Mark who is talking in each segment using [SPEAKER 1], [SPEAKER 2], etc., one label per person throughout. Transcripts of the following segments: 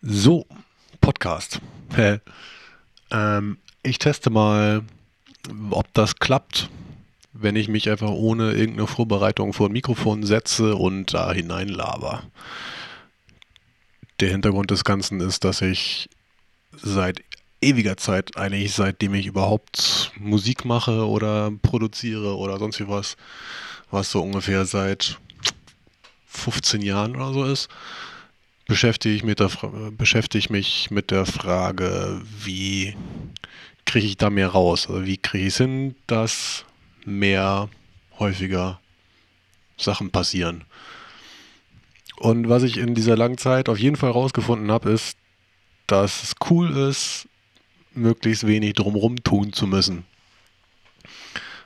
[SPEAKER 1] So, Podcast. ähm, ich teste mal, ob das klappt, wenn ich mich einfach ohne irgendeine Vorbereitung vor ein Mikrofon setze und da hinein laber. Der Hintergrund des Ganzen ist, dass ich seit ewiger Zeit, eigentlich seitdem ich überhaupt Musik mache oder produziere oder sonst wie was, was so ungefähr seit 15 Jahren oder so ist, beschäftige ich, mit der, beschäftige ich mich mit der Frage, wie kriege ich da mehr raus? Also wie kriege ich es hin, dass mehr häufiger Sachen passieren? Und was ich in dieser langen Zeit auf jeden Fall rausgefunden habe, ist, dass es cool ist, möglichst wenig drumherum tun zu müssen.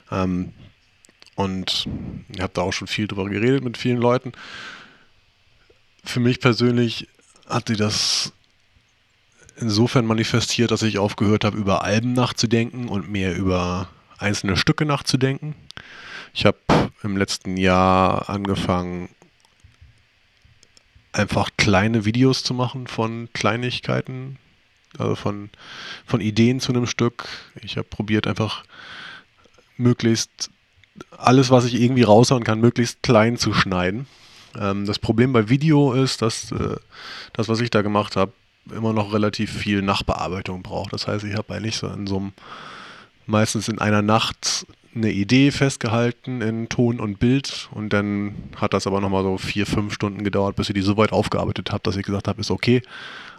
[SPEAKER 1] Ähm, und ich habe da auch schon viel drüber geredet mit vielen Leuten für mich persönlich hat sie das insofern manifestiert, dass ich aufgehört habe, über Alben nachzudenken und mehr über einzelne Stücke nachzudenken. Ich habe im letzten Jahr angefangen, einfach kleine Videos zu machen von Kleinigkeiten, also von, von Ideen zu einem Stück. Ich habe probiert, einfach möglichst alles, was ich irgendwie raushauen kann, möglichst klein zu schneiden. Ähm, das Problem bei Video ist, dass äh, das, was ich da gemacht habe, immer noch relativ viel Nachbearbeitung braucht. Das heißt, ich habe eigentlich so in so einem, meistens in einer Nacht eine Idee festgehalten in Ton und Bild und dann hat das aber nochmal so vier, fünf Stunden gedauert, bis ich die so weit aufgearbeitet habe, dass ich gesagt habe, ist okay,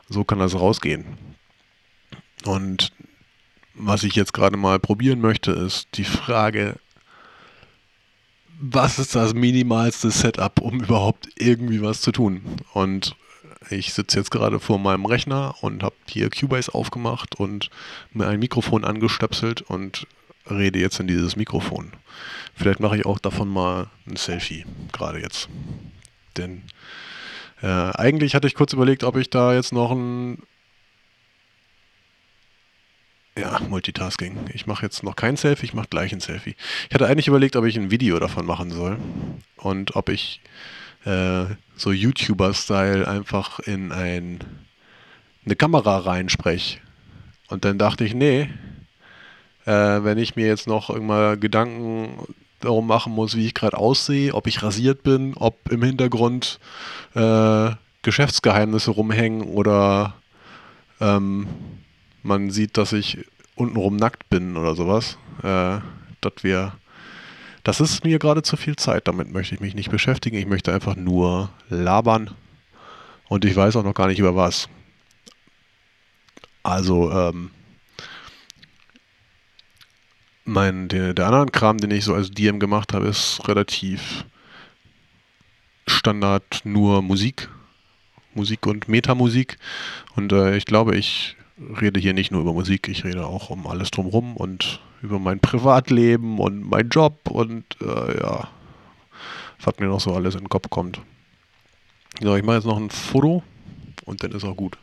[SPEAKER 1] so kann das rausgehen. Und was ich jetzt gerade mal probieren möchte, ist die Frage, was ist das minimalste Setup, um überhaupt irgendwie was zu tun? Und ich sitze jetzt gerade vor meinem Rechner und habe hier Cubase aufgemacht und mir ein Mikrofon angestöpselt und rede jetzt in dieses Mikrofon. Vielleicht mache ich auch davon mal ein Selfie, gerade jetzt. Denn äh, eigentlich hatte ich kurz überlegt, ob ich da jetzt noch ein Multitasking. Ich mache jetzt noch kein Selfie, ich mache gleich ein Selfie. Ich hatte eigentlich überlegt, ob ich ein Video davon machen soll und ob ich äh, so YouTuber-Style einfach in ein, eine Kamera reinspreche. Und dann dachte ich, nee, äh, wenn ich mir jetzt noch irgendwann Gedanken darum machen muss, wie ich gerade aussehe, ob ich rasiert bin, ob im Hintergrund äh, Geschäftsgeheimnisse rumhängen oder ähm, man sieht, dass ich untenrum nackt bin oder sowas, äh, dass wir, das ist mir gerade zu viel Zeit, damit möchte ich mich nicht beschäftigen. Ich möchte einfach nur labern und ich weiß auch noch gar nicht über was. Also, ähm, mein, der, der anderen Kram, den ich so als DM gemacht habe, ist relativ Standard nur Musik. Musik und Metamusik. Und äh, ich glaube, ich rede hier nicht nur über Musik, ich rede auch um alles drumherum und über mein Privatleben und meinen Job und äh, ja, was mir noch so alles in den Kopf kommt. So, ich mache jetzt noch ein Foto und dann ist auch gut.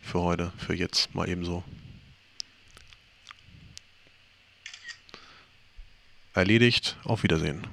[SPEAKER 1] Für heute, für jetzt mal eben so. Erledigt, auf Wiedersehen.